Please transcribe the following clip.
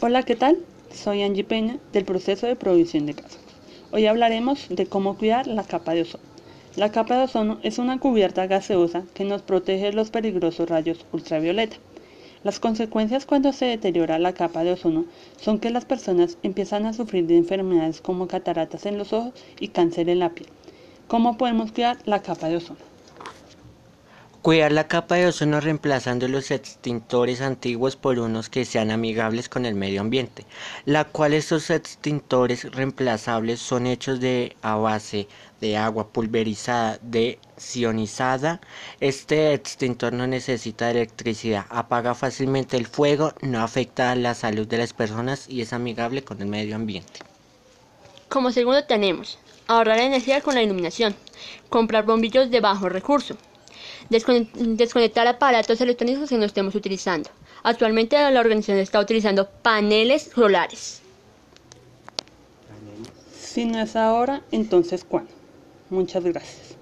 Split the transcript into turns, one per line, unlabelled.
Hola, ¿qué tal? Soy Angie Peña del proceso de provisión de casas. Hoy hablaremos de cómo cuidar la capa de ozono. La capa de ozono es una cubierta gaseosa que nos protege de los peligrosos rayos ultravioleta. Las consecuencias cuando se deteriora la capa de ozono son que las personas empiezan a sufrir de enfermedades como cataratas en los ojos y cáncer en la piel. ¿Cómo podemos cuidar la capa de ozono?
Cuidar la capa de ozono reemplazando los extintores antiguos por unos que sean amigables con el medio ambiente, la cual estos extintores reemplazables son hechos de a base de agua pulverizada desionizada. Este extintor no necesita electricidad, apaga fácilmente el fuego, no afecta a la salud de las personas y es amigable con el medio ambiente.
Como segundo tenemos ahorrar energía con la iluminación, comprar bombillos de bajo recurso, desconectar aparatos electrónicos que no estemos utilizando. Actualmente la organización está utilizando paneles solares.
Si no es ahora, entonces ¿cuándo? Muchas gracias.